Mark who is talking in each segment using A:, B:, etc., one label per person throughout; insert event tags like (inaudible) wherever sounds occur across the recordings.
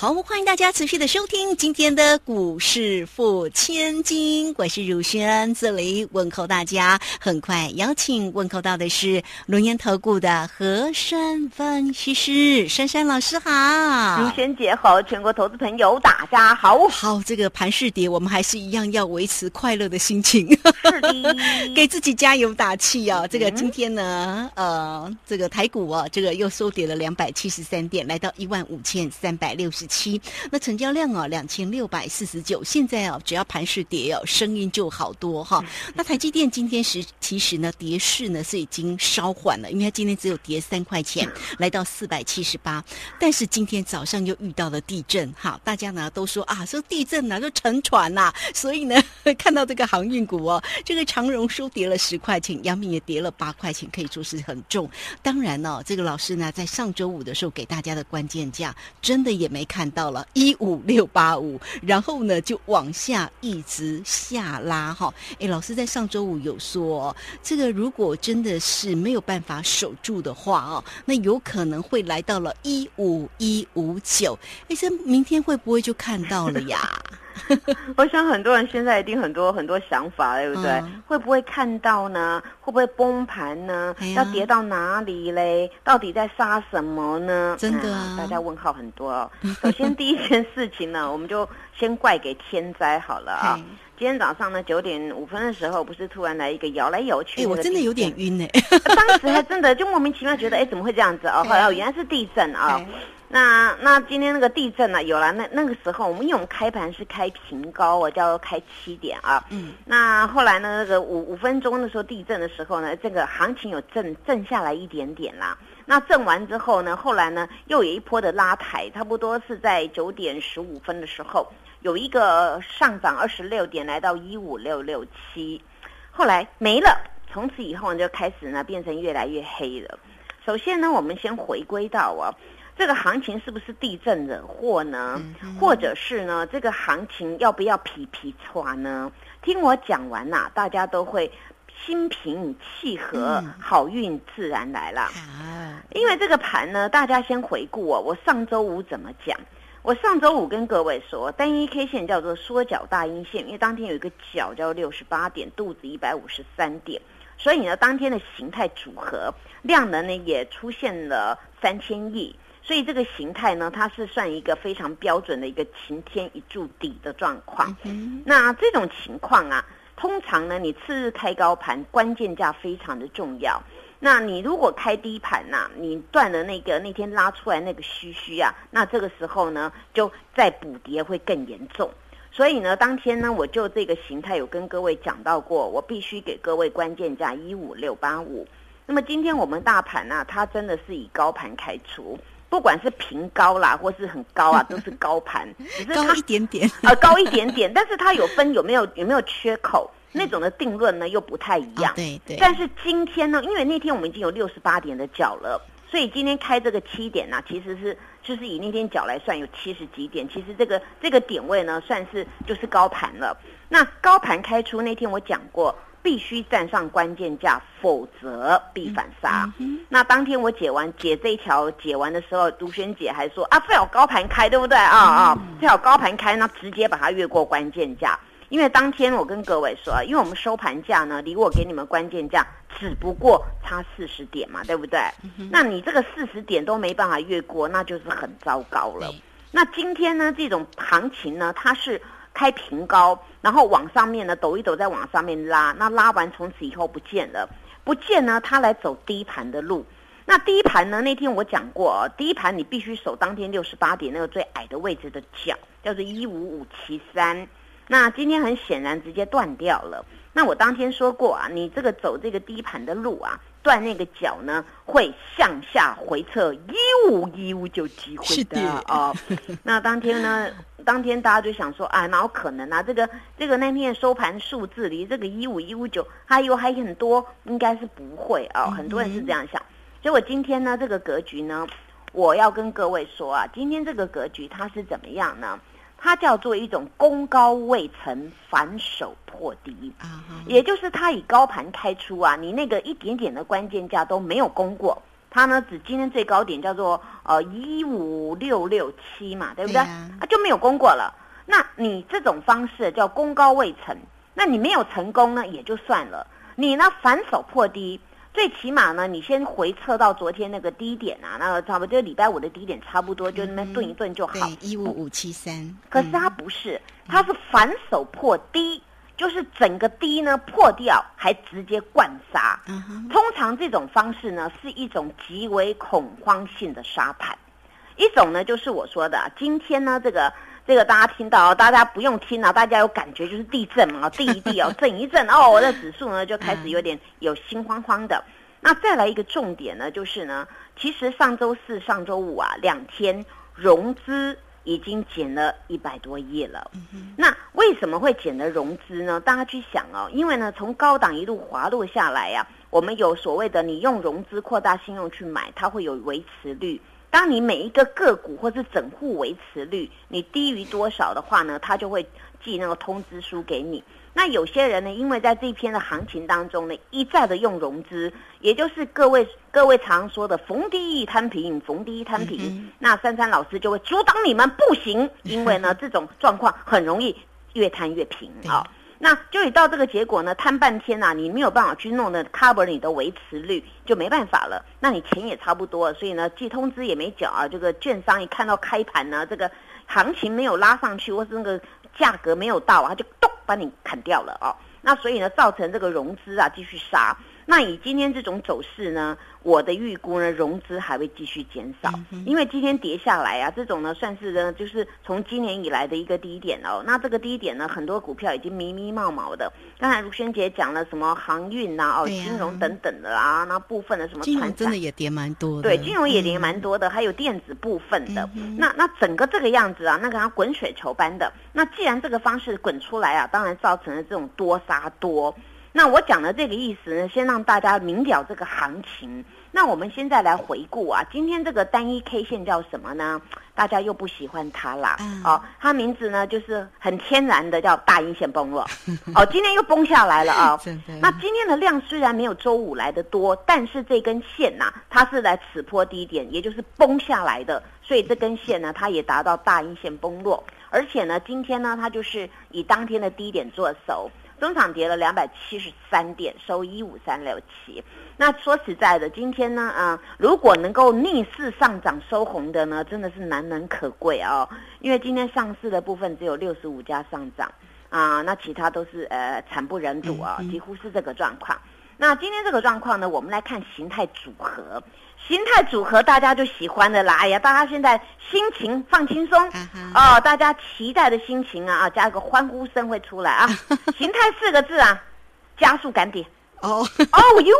A: 好，欢迎大家持续的收听今天的股市付千金，我是汝轩，这里问候大家。很快邀请问候到的是龙岩投顾的何山分析师珊珊老师好，
B: 汝轩姐好，全国投资朋友大家好。
A: 好，这个盘市跌，我们还是一样要维持快乐的心情，
B: 是的，(laughs)
A: 给自己加油打气啊。这个今天呢，呃，这个台股啊，这个又收跌了两百七十三点，来到一万五千三百六十。七，那成交量啊，两千六百四十九。现在啊，只要盘势跌哦，声音就好多哈。那台积电今天是其实呢，跌势呢是已经稍缓了，因为它今天只有跌三块钱，(laughs) 来到四百七十八。但是今天早上又遇到了地震，哈，大家呢都说啊，说地震呐，就沉船呐。所以呢，(laughs) 看到这个航运股哦，这个长荣收跌了十块钱，阳明也跌了八块钱，可以说是很重。当然呢，这个老师呢，在上周五的时候给大家的关键价，真的也没看。看到了一五六八五，然后呢就往下一直下拉哈。哎，老师在上周五有说，这个如果真的是没有办法守住的话哦，那有可能会来到了一五一五九。哎，这明天会不会就看到了呀？(laughs)
B: 我想很多人现在一定很多很多想法，对不对？会不会看到呢？会不会崩盘呢？要跌到哪里嘞？到底在杀什么呢？
A: 真的，
B: 大家问号很多哦。首先第一件事情呢，(laughs) 我们就先怪给天灾好了啊。今天早上呢九点五分的时候，不是突然来一个摇来摇去，
A: 哎，我真的有点晕哎。(laughs)
B: 当时还真的就莫名其妙觉得，哎，怎么会这样子哦？后来原来是地震啊。那那今天那个地震呢？有了，那那个时候我们因为我们开盘是开平高，我叫开七点啊。嗯。那后来呢？那个五五分钟的时候地震的时候呢，这个行情有震震下来一点点啦。那震完之后呢，后来呢又有一波的拉抬，差不多是在九点十五分的时候有一个上涨二十六点，来到一五六六七，后来没了。从此以后就开始呢变成越来越黑了。首先呢，我们先回归到啊。这个行情是不是地震惹祸呢？或者是呢？这个行情要不要皮皮穿呢？听我讲完呐，大家都会心平气和，好运自然来了。因为这个盘呢，大家先回顾哦。我上周五怎么讲？我上周五跟各位说，单一 K 线叫做缩脚大阴线，因为当天有一个脚叫六十八点，肚子一百五十三点，所以呢，当天的形态组合量能呢也出现了三千亿。所以这个形态呢，它是算一个非常标准的一个晴天一柱底的状况。那这种情况啊，通常呢，你次日开高盘，关键价非常的重要。那你如果开低盘呐，你断了那个那天拉出来那个虚虚啊，那这个时候呢，就再补跌会更严重。所以呢，当天呢，我就这个形态有跟各位讲到过，我必须给各位关键价一五六八五。那么今天我们大盘呢，它真的是以高盘开出。不管是平高啦，或是很高啊，(laughs) 都是高盘，
A: 只是高一点点，
B: 呃，高一点点，但是它有分有没有有没有缺口那种的定论呢，又不太一样。
A: 对对。
B: 但是今天呢，因为那天我们已经有六十八点的脚了，所以今天开这个七点呢，其实是就是以那天脚来算有七十几点，其实这个这个点位呢，算是就是高盘了。那高盘开出那天我讲过。必须站上关键价，否则必反杀。那当天我解完解这一条解完的时候，独轩姐还说啊，非要高盘开，对不对啊啊？最好高盘开，那直接把它越过关键价。因为当天我跟各位说，因为我们收盘价呢，离我给你们关键价只不过差四十点嘛，对不对？那你这个四十点都没办法越过，那就是很糟糕了。那今天呢，这种行情呢，它是。开平高，然后往上面呢抖一抖，再往上面拉，那拉完从此以后不见了，不见呢，它来走低盘的路。那低盘呢？那天我讲过，低盘你必须守当天六十八点那个最矮的位置的角，叫做一五五七三。那今天很显然直接断掉了。那我当天说过啊，你这个走这个低盘的路啊。断那个脚呢，会向下回撤一五一五就机会的哦。(laughs) 那当天呢，当天大家就想说啊，哪有可能啊？这个这个那天收盘数字离这个一五一五九还有还很多，应该是不会啊。很多人是这样想。结果今天呢，这个格局呢，我要跟各位说啊，今天这个格局它是怎么样呢？它叫做一种攻高未成，反手破低啊，也就是它以高盘开出啊，你那个一点点的关键价都没有攻过，它呢只今天最高点叫做呃一五六六七嘛，对不对？啊就没有攻过了。那你这种方式叫攻高未成，那你没有成功呢也就算了，你呢反手破低。最起码呢，你先回测到昨天那个低点啊，那个差不多就礼拜五的低点差不多，就那么顿一顿就好。
A: 一五五七三。
B: 可是它不是，它是反手破低，就是整个低呢破掉，还直接灌杀。通常这种方式呢，是一种极为恐慌性的杀盘。一种呢，就是我说的，今天呢这个。这个大家听到，大家不用听了，大家有感觉就是地震嘛，(laughs) 地一地哦，震一震哦，我的指数呢就开始有点有心慌慌的。那再来一个重点呢，就是呢，其实上周四、上周五啊两天融资已经减了一百多亿了。那为什么会减了融资呢？大家去想哦，因为呢从高档一路滑落下来呀，我们有所谓的你用融资扩大信用去买，它会有维持率。当你每一个个股或是整户维持率你低于多少的话呢，他就会寄那个通知书给你。那有些人呢，因为在这一篇的行情当中呢，一再的用融资，也就是各位各位常说的逢低一摊平，逢低一摊平。那珊珊老师就会阻挡你们不行，因为呢 (laughs) 这种状况很容易越摊越平啊。那就你到这个结果呢，摊半天呐，你没有办法去弄的 cover 你的维持率，就没办法了。那你钱也差不多，所以呢，寄通知也没缴啊。这个券商一看到开盘呢，这个行情没有拉上去，或是那个价格没有到啊，他就咚把你砍掉了哦。那所以呢，造成这个融资啊继续杀。那以今天这种走势呢？我的预估呢，融资还会继续减少，因为今天跌下来啊，这种呢算是呢，就是从今年以来的一个低点哦。那这个低点呢，很多股票已经迷迷冒冒的。刚才如萱姐讲了什么航运呐、哦金融等等的啊，那部分的什么
A: 金融真的也跌蛮多的，
B: 对，金融也跌蛮多的，还有电子部分的。那那整个这个样子啊，那个它滚水球般的。那既然这个方式滚出来啊，当然造成了这种多杀多。那我讲的这个意思呢，先让大家明了这个行情。那我们现在来回顾啊，今天这个单一 K 线叫什么呢？大家又不喜欢它啦。哦，它名字呢就是很天然的叫大阴线崩落。哦，今天又崩下来了啊。(laughs) 那今天的量虽然没有周五来的多，但是这根线呐，它是来此坡低点，也就是崩下来的，所以这根线呢，它也达到大阴线崩落。而且呢，今天呢，它就是以当天的低点做手。中场跌了两百七十三点，收一五三六七。那说实在的，今天呢，啊，如果能够逆势上涨收红的呢，真的是难能可贵哦。因为今天上市的部分只有六十五家上涨，啊，那其他都是呃惨不忍睹啊，几乎是这个状况。那今天这个状况呢，我们来看形态组合。形态组合大家就喜欢的啦，哎呀，大家现在心情放轻松。哦，大家期待的心情啊啊，加一个欢呼声会出来啊。(laughs) 形态四个字啊，加速赶底哦。哦哟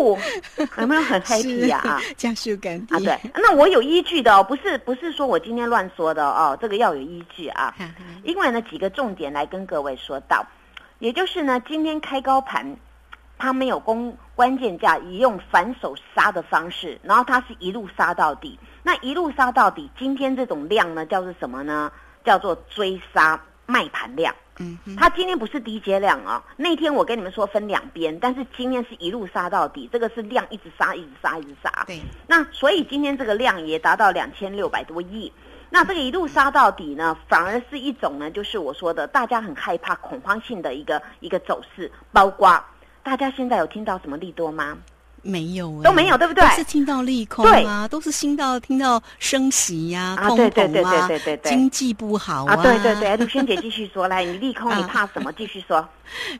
B: 呼，(laughs) 有没有很 happy 呀啊？
A: 加速赶底
B: 啊，对，那我有依据的哦，不是不是说我今天乱说的哦，这个要有依据啊，因为呢几个重点来跟各位说到，也就是呢今天开高盘。它没有攻关键价，以用反手杀的方式，然后他是一路杀到底。那一路杀到底，今天这种量呢，叫做什么呢？叫做追杀卖盘量。嗯，它今天不是低阶量啊。那天我跟你们说分两边，但是今天是一路杀到底，这个是量一直杀，一直杀，一直杀。
A: 对。
B: 那所以今天这个量也达到两千六百多亿。那这个一路杀到底呢，反而是一种呢，就是我说的大家很害怕恐慌性的一个一个走势，包括。大家现在有听到什么利多吗？
A: 没有，
B: 都没有，对不对？
A: 是听到利空啊，都是听到听到升息呀，通膨啊，经济不好啊。
B: 对对对，陆萱姐继续说，来，你利空 (laughs) 你怕什么？继续说，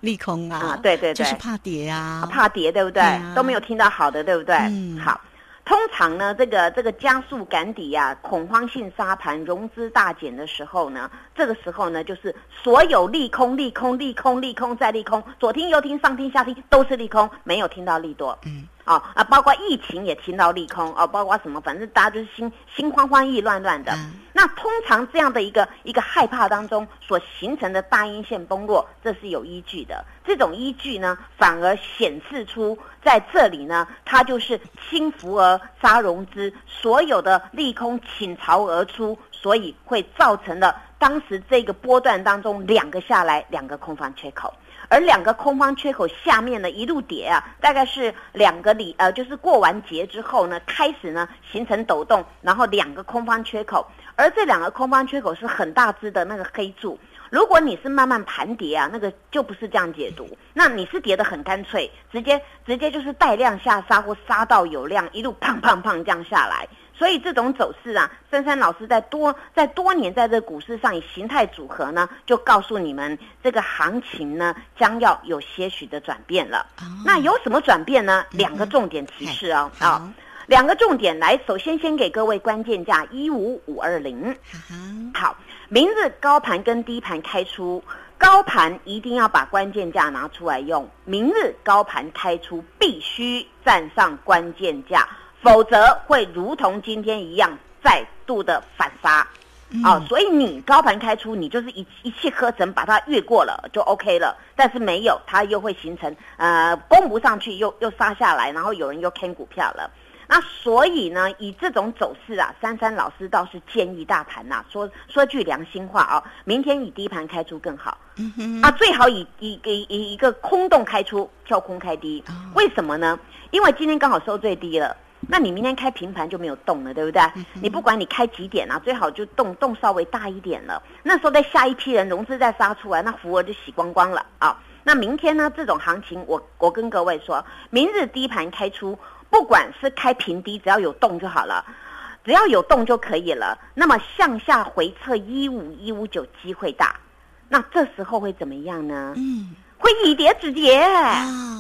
A: 利空啊，
B: 对对对，
A: 就是怕跌啊，
B: 怕跌，对不对？都没有听到好的，对不对？嗯，好。通常呢，这个这个加速赶底啊，恐慌性杀盘，融资大减的时候呢，这个时候呢，就是所有利空、利空、利空、利空再利空，左听右听上听下听都是利空，没有听到利多。嗯，啊啊，包括疫情也听到利空啊，包括什么，反正大家就是心心慌慌、意乱乱的。那通常这样的一个一个害怕当中所形成的大阴线崩落，这是有依据的。这种依据呢，反而显示出在这里呢，它就是轻浮而杀融资，所有的利空倾巢而出，所以会造成了当时这个波段当中两个下来，两个空方缺口。而两个空方缺口下面呢，一路跌啊，大概是两个里呃，就是过完节之后呢，开始呢形成抖动，然后两个空方缺口，而这两个空方缺口是很大只的那个黑柱。如果你是慢慢盘跌啊，那个就不是这样解读，那你是跌得很干脆，直接直接就是带量下杀或杀到有量，一路胖胖胖这样下来。所以这种走势啊，珊珊老师在多在多年在这股市上以形态组合呢，就告诉你们这个行情呢将要有些许的转变了。那有什么转变呢？两个重点提示哦，啊，两个重点来，首先先给各位关键价一五五二零。好，明日高盘跟低盘开出，高盘一定要把关键价拿出来用，明日高盘开出必须站上关键价。否则会如同今天一样再度的反杀，啊，所以你高盘开出，你就是一一气呵成把它越过了就 OK 了。但是没有，它又会形成呃攻不上去，又又杀下来，然后有人又坑股票了。那所以呢，以这种走势啊，珊珊老师倒是建议大盘呐，说说句良心话啊，明天以低盘开出更好，啊，最好以以以以一个空洞开出，跳空开低。为什么呢？因为今天刚好收最低了。那你明天开平盘就没有动了，对不对？你不管你开几点啊，最好就动动稍微大一点了。那时候再下一批人融资再杀出来，那福额就洗光光了啊。那明天呢？这种行情，我我跟各位说，明日低盘开出，不管是开平低，只要有动就好了，只要有动就可以了。那么向下回撤一五一五九机会大，那这时候会怎么样呢？嗯。会以跌止跌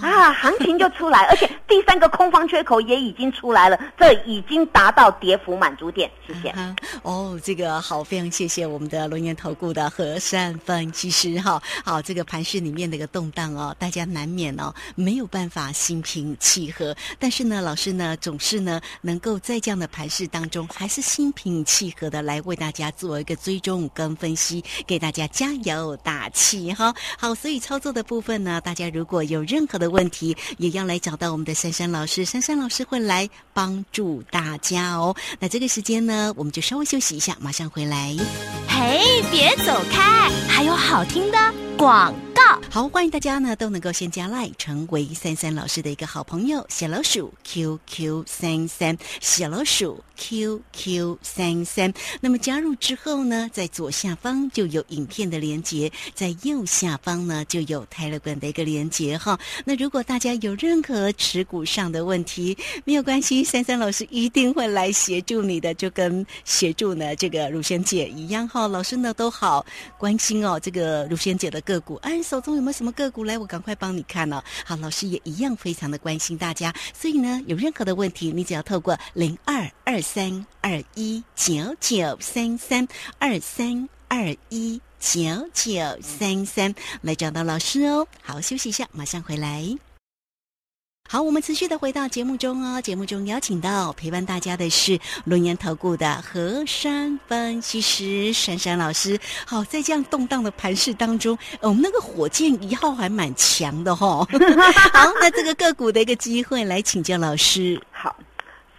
B: 啊，行情就出来，(laughs) 而且第三个空方缺口也已经出来了，这已经达到跌幅满足点。谢谢。
A: 哦，这个好，非常谢谢我们的龙岩投顾的和善分析师哈。好，这个盘市里面的一个动荡哦，大家难免哦没有办法心平气和，但是呢，老师呢总是呢能够在这样的盘市当中，还是心平气和的来为大家做一个追踪跟分析，给大家加油打气哈。好，所以操作的。部分呢，大家如果有任何的问题，也要来找到我们的珊珊老师，珊珊老师会来帮助大家哦。那这个时间呢，我们就稍微休息一下，马上回来。
C: 嘿，别走开，还有好听的广。
A: 好，欢迎大家呢都能够先加赖，成为三三老师的一个好朋友。小老鼠 QQ 三三，小老鼠 QQ 三三。那么加入之后呢，在左下方就有影片的连接，在右下方呢就有泰勒管的一个连接哈。那如果大家有任何持股上的问题，没有关系，三三老师一定会来协助你的，就跟协助呢这个乳仙姐一样哈。老师呢都好关心哦，这个乳仙姐的个股，哎。手中有没有什么个股来？我赶快帮你看哦。好，老师也一样非常的关心大家，所以呢，有任何的问题，你只要透过零二二三二一九九三三二三二一九九三三来找到老师哦。好，休息一下，马上回来。好，我们持续的回到节目中哦。节目中邀请到陪伴大家的是龙岩投顾的何山分析师珊珊老师。好，在这样动荡的盘势当中，我们那个火箭一号还蛮强的哈。(laughs) 好，那这个个股的一个机会，来请教老师。
B: 好，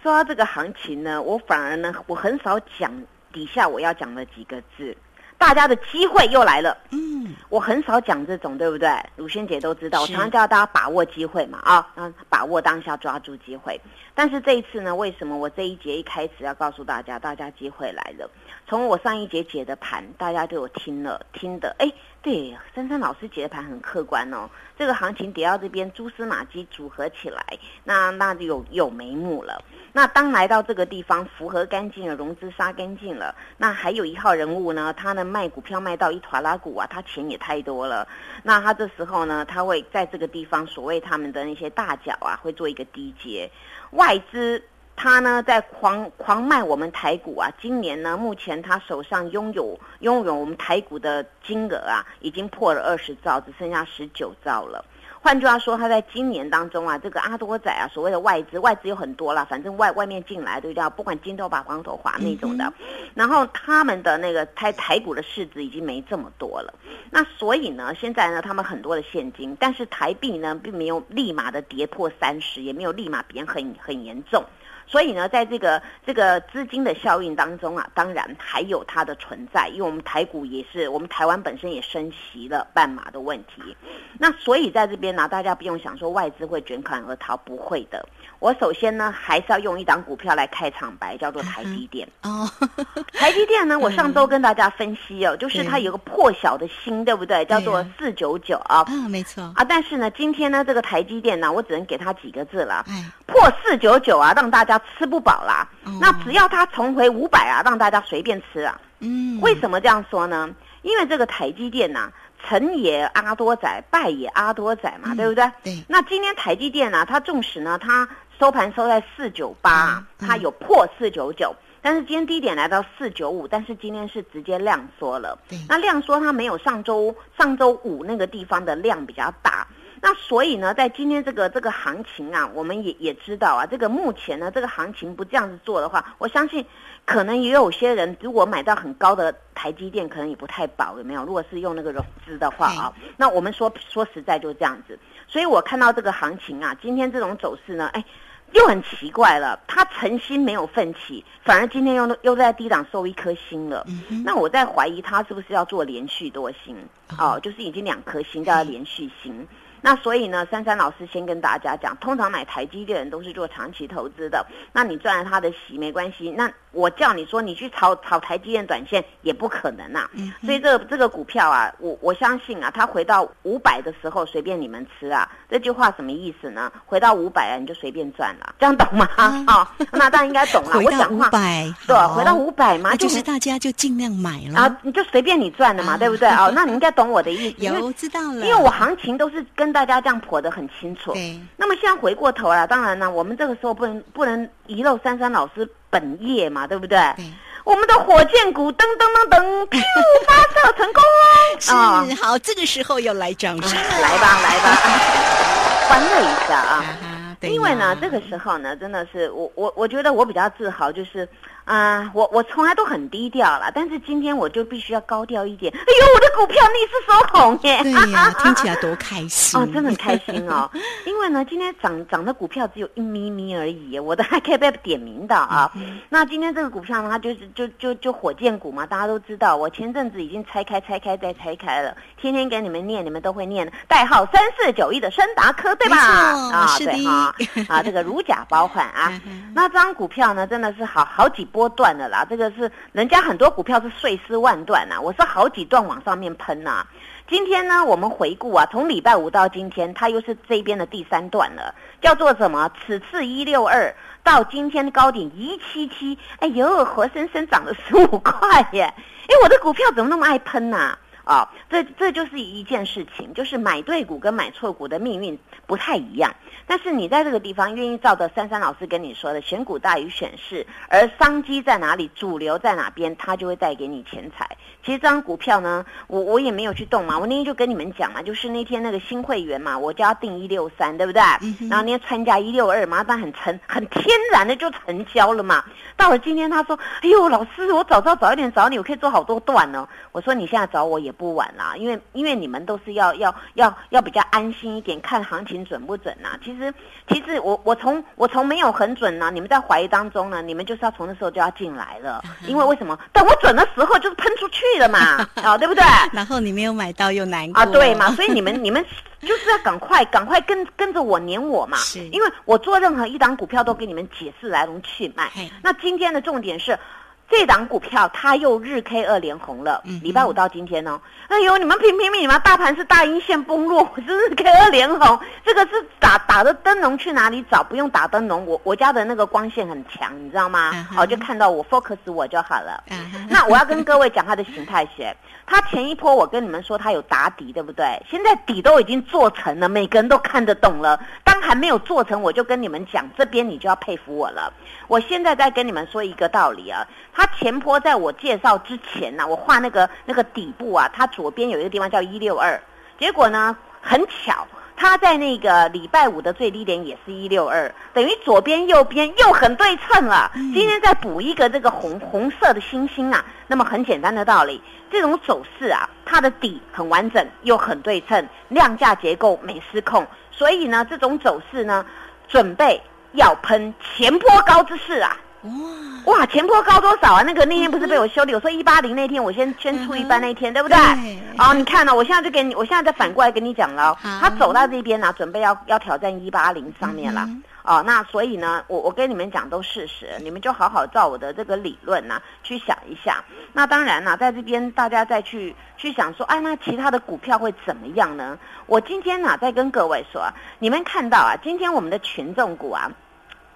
B: 说到这个行情呢，我反而呢，我很少讲底下我要讲的几个字。大家的机会又来了，嗯，我很少讲这种，对不对？鲁轩姐都知道，我常常叫大家把握机会嘛，啊，把握当下，抓住机会。但是这一次呢，为什么我这一节一开始要告诉大家，大家机会来了？从我上一节解的盘，大家都有听了，听的，哎，对，珊珊老师解的盘很客观哦。这个行情跌到这边，蛛丝马迹组合起来，那那就有有眉目了。那当来到这个地方，符合干净了，融资杀干净了，那还有一号人物呢，他呢卖股票卖到一团拉股啊，他钱也太多了。那他这时候呢，他会在这个地方，所谓他们的那些大脚啊，会做一个低阶。外资他呢在狂狂卖我们台股啊，今年呢，目前他手上拥有拥有我们台股的金额啊，已经破了二十兆，只剩下十九兆了。换句话说，他在今年当中啊，这个阿多仔啊，所谓的外资，外资有很多啦，反正外外面进来对不对？不管金头发、黄头发那种的，然后他们的那个台台股的市值已经没这么多了。那所以呢，现在呢，他们很多的现金，但是台币呢，并没有立马的跌破三十，也没有立马贬很很严重。所以呢，在这个这个资金的效应当中啊，当然还有它的存在，因为我们台股也是，我们台湾本身也升息了半码的问题。那所以在这边呢，大家不用想说外资会卷款而逃，不会的。我首先呢，还是要用一档股票来开场白，叫做台积电。哦，(laughs) 台积电呢，(laughs) 我上周跟大家分析哦，就是它有个破晓的心，对不对？叫做四九九啊。
A: 啊，没错。
B: 啊，但是呢，今天呢，这个台积电呢，我只能给它几个字了。破四九九啊，让大家吃不饱啦。那只要它重回五百啊，让大家随便吃啊。嗯。为什么这样说呢？因为这个台积电呐。成也阿多仔，败也阿多仔嘛，对不对？
A: 对。
B: 那今天台积电呢？它纵使呢，它收盘收在四九八，它有破四九九，但是今天低点来到四九五，但是今天是直接量缩了。
A: 对。
B: 那量缩它没有上周上周五那个地方的量比较大。那所以呢，在今天这个这个行情啊，我们也也知道啊，这个目前呢，这个行情不这样子做的话，我相信可能也有些人如果买到很高的台积电，可能也不太保，有没有？如果是用那个融资的话啊，那我们说说实在就是这样子。所以我看到这个行情啊，今天这种走势呢，哎，又很奇怪了，他诚心没有奋起，反而今天又又在低档收一颗星了。那我在怀疑他是不是要做连续多星？哦，就是已经两颗星叫连续星。那所以呢，珊珊老师先跟大家讲，通常买台积电人都是做长期投资的，那你赚了他的息没关系。那我叫你说你去炒炒台积电短线也不可能啊。所以这个这个股票啊，我我相信啊，它回到五百的时候随便你们吃啊。这句话什么意思呢？回到五百啊，你就随便赚了，这样懂吗？啊，(laughs) 那大家应该懂了。(laughs)
A: 回到五百，
B: 对，回到五百嘛，
A: 就是大家就尽量买了
B: 啊，你就随便你赚的嘛，对不对？哦，那你应该懂我的意思。(laughs)
A: 有知道了，
B: 因为我行情都是跟。跟大家这样破的很清楚。
A: 对。
B: 那么现在回过头来，当然呢，我们这个时候不能不能遗漏珊珊老师本业嘛，对不对？
A: 对。
B: 我们的火箭股噔噔噔噔，(laughs) 噗，发射成功
A: 哦！是好，这个时候要来掌声，
B: 来吧来吧，(laughs) 欢乐一下啊！因为呢，这个时候呢，真的是我我我觉得我比较自豪，就是。啊，我我从来都很低调了，但是今天我就必须要高调一点。哎呦，我的股票逆势收红耶！
A: 对呀，听起来多开心
B: 哦，真的很开心哦。因为呢，今天涨涨的股票只有一咪咪而已，我的还可以被点名的啊。那今天这个股票呢，它就是就就就火箭股嘛，大家都知道。我前阵子已经拆开拆开再拆开了，天天给你们念，你们都会念。代号三四九一的深达科，对吧？
A: 啊，对
B: 哈啊，这个如假包换啊。那这张股票呢，真的是好好几波。波段的啦，这个是人家很多股票是碎尸万段呐，我是好几段往上面喷呐。今天呢，我们回顾啊，从礼拜五到今天，它又是这边的第三段了，叫做什么？此次一六二到今天的高点一七七，哎呦，活生生涨了十五块耶！哎，我的股票怎么那么爱喷呐？这这就是一件事情，就是买对股跟买错股的命运不太一样。但是你在这个地方愿意照着珊珊老师跟你说的选股大于选市，而商机在哪里，主流在哪边，它就会带给你钱财。其实这张股票呢，我我也没有去动嘛，我那天就跟你们讲嘛，就是那天那个新会员嘛，我叫他定一六三，对不对？然后那天参加一六二嘛，但很成很天然的就成交了嘛。到了今天他说，哎呦，老师，我早知道早一点找你，我可以做好多段呢。我说你现在找我也。不晚啦，因为因为你们都是要要要要比较安心一点，看行情准不准呐？其实其实我我从我从没有很准呢，你们在怀疑当中呢，你们就是要从那时候就要进来了，因为为什么？等我准的时候就是喷出去了嘛，啊，(laughs) 对不对？
A: 然后你没有买到又难过
B: 啊，对嘛？所以你们 (laughs) 你们就是要赶快赶快跟跟着我撵我嘛，
A: 是
B: 因为我做任何一档股票都给你们解释来龙去脉。那今天的重点是。这档股票它又日 K 二连红了，嗯礼拜五到今天呢，哎呦，你们拼拼命，你们大盘是大阴线崩落，我 (laughs) 是日 K 二连红，这个是打打的灯笼去哪里找？不用打灯笼，我我家的那个光线很强，你知道吗？好，就看到我 focus 我就好了。(laughs) 那我要跟各位讲它的形态学，它前一波我跟你们说它有打底，对不对？现在底都已经做成了，每个人都看得懂了。当还没有做成，我就跟你们讲，这边你就要佩服我了。我现在再跟你们说一个道理啊。它前坡在我介绍之前呢，我画那个那个底部啊，它左边有一个地方叫一六二，结果呢很巧，它在那个礼拜五的最低点也是一六二，等于左边右边又很对称了。今天再补一个这个红红色的星星啊，那么很简单的道理，这种走势啊，它的底很完整又很对称，量价结构没失控，所以呢，这种走势呢，准备要喷前坡高之势啊。哇哇，前坡高多少啊？那个那天不是被我修理？我说一八零那天，我先先出一半那天，对不对？哦，你看呢？我现在就给你，我现在再反过来跟你讲了。他走到这边呢，准备要要挑战一八零上面了。哦，那所以呢，我我跟你们讲都事实，你们就好好照我的这个理论呢去想一下。那当然呢，在这边大家再去去想说，哎，那其他的股票会怎么样呢？我今天呢在跟各位说，你们看到啊，今天我们的群众股啊。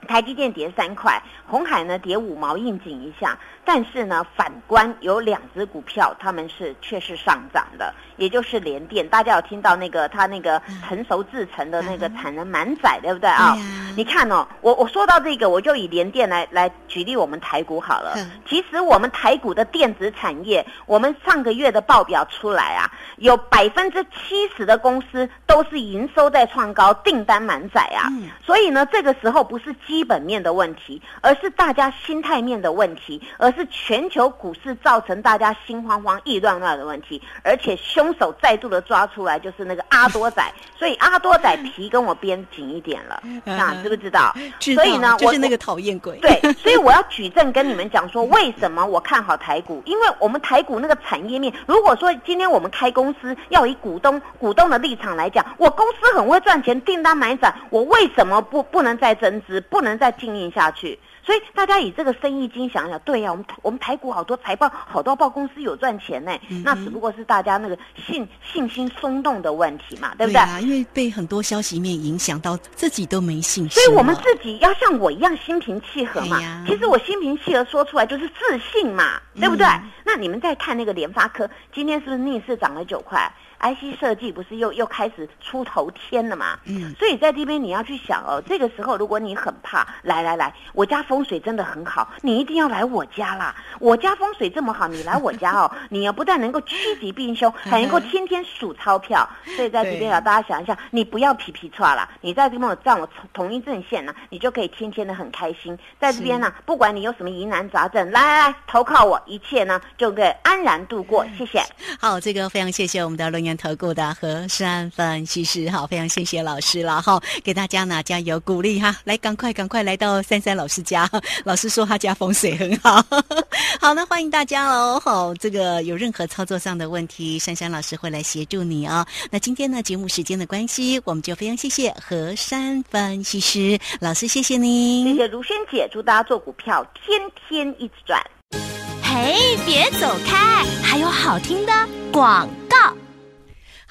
B: 台积电跌三块，红海呢跌五毛，应景一下。但是呢，反观有两只股票，他们是却是上涨的，也就是联电。大家有听到那个它那个成熟制成的那个产能满载，对不对啊？你看哦，我我说到这个，我就以联电来来举例我们台股好了。其实我们台股的电子产业，我们上个月的报表出来啊，有百分之七十的公司都是营收在创高，订单满载啊。所以呢，这个时候不是。基本面的问题，而是大家心态面的问题，而是全球股市造成大家心慌慌、意乱乱的问题。而且凶手再度的抓出来，就是那个阿多仔。(laughs) 所以阿多仔皮跟我编紧一点了，那，知不知道？
A: 所以呢，就是那个讨厌鬼。
B: 对，(laughs) 所以我要举证跟你们讲说，为什么我看好台股？因为我们台股那个产业面，如果说今天我们开公司要以股东股东的立场来讲，我公司很会赚钱，订单满载，我为什么不不能再增资？不？不能再经营下去，所以大家以这个生意经想想，对呀，我们我们台股好多财报，好多报公司有赚钱呢，那只不过是大家那个信信心松动的问题嘛，对不对？
A: 因为被很多消息面影响到，自己都没信心。
B: 所以我们自己要像我一样心平气和嘛。其实我心平气和说出来就是自信嘛，对不对？那你们再看那个联发科，今天是不是逆势涨了九块？IC 设计不是又又开始出头天了嘛？嗯，所以在这边你要去想哦，这个时候如果你很怕，来来来，我家风水真的很好，你一定要来我家啦！我家风水这么好，你来我家哦，(laughs) 你要不但能够趋吉避凶，还能够天天数钞票。所以在这边啊，大家想一下，你不要皮皮叉啦，你在这边站我同一阵线呢，你就可以天天的很开心。在这边呢，不管你有什么疑难杂症，来来来，投靠我，一切呢就可以安然度过。谢谢。
A: 好，这个非常谢谢我们的论言。投顾的和善分析师，好，非常谢谢老师了哈，给大家呢加油鼓励哈，来赶快赶快来到珊珊老师家，(laughs) 老师说他家风水很好，好，那欢迎大家哦，好，这个有任何操作上的问题，珊珊老师会来协助你哦。那今天呢节目时间的关系，我们就非常谢谢和善分析师老师，谢谢您，
B: 谢谢如萱姐，祝大家做股票天天一直赚。
C: 嘿，别走开，还有好听的广告。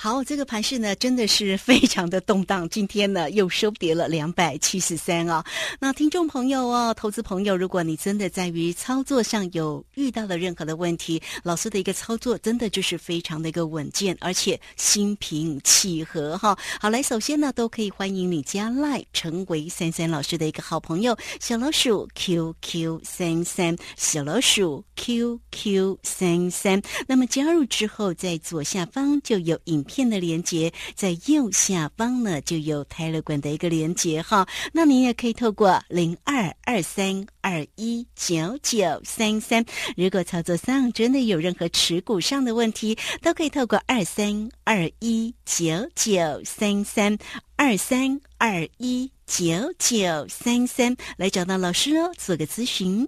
A: 好，这个盘势呢，真的是非常的动荡。今天呢，又收跌了两百七十三啊。那听众朋友哦，投资朋友，如果你真的在于操作上有遇到了任何的问题，老师的一个操作真的就是非常的一个稳健，而且心平气和哈。好，来，首先呢，都可以欢迎你加赖，成为三三老师的一个好朋友，小老鼠 QQ 三三，小老鼠 QQ 三三。那么加入之后，在左下方就有影。片的连接在右下方呢，就有泰勒管的一个连接哈。那您也可以透过零二二三二一九九三三，如果操作上真的有任何持股上的问题，都可以透过二三二一九九三三二三二一九九三三来找到老师哦，做个咨询。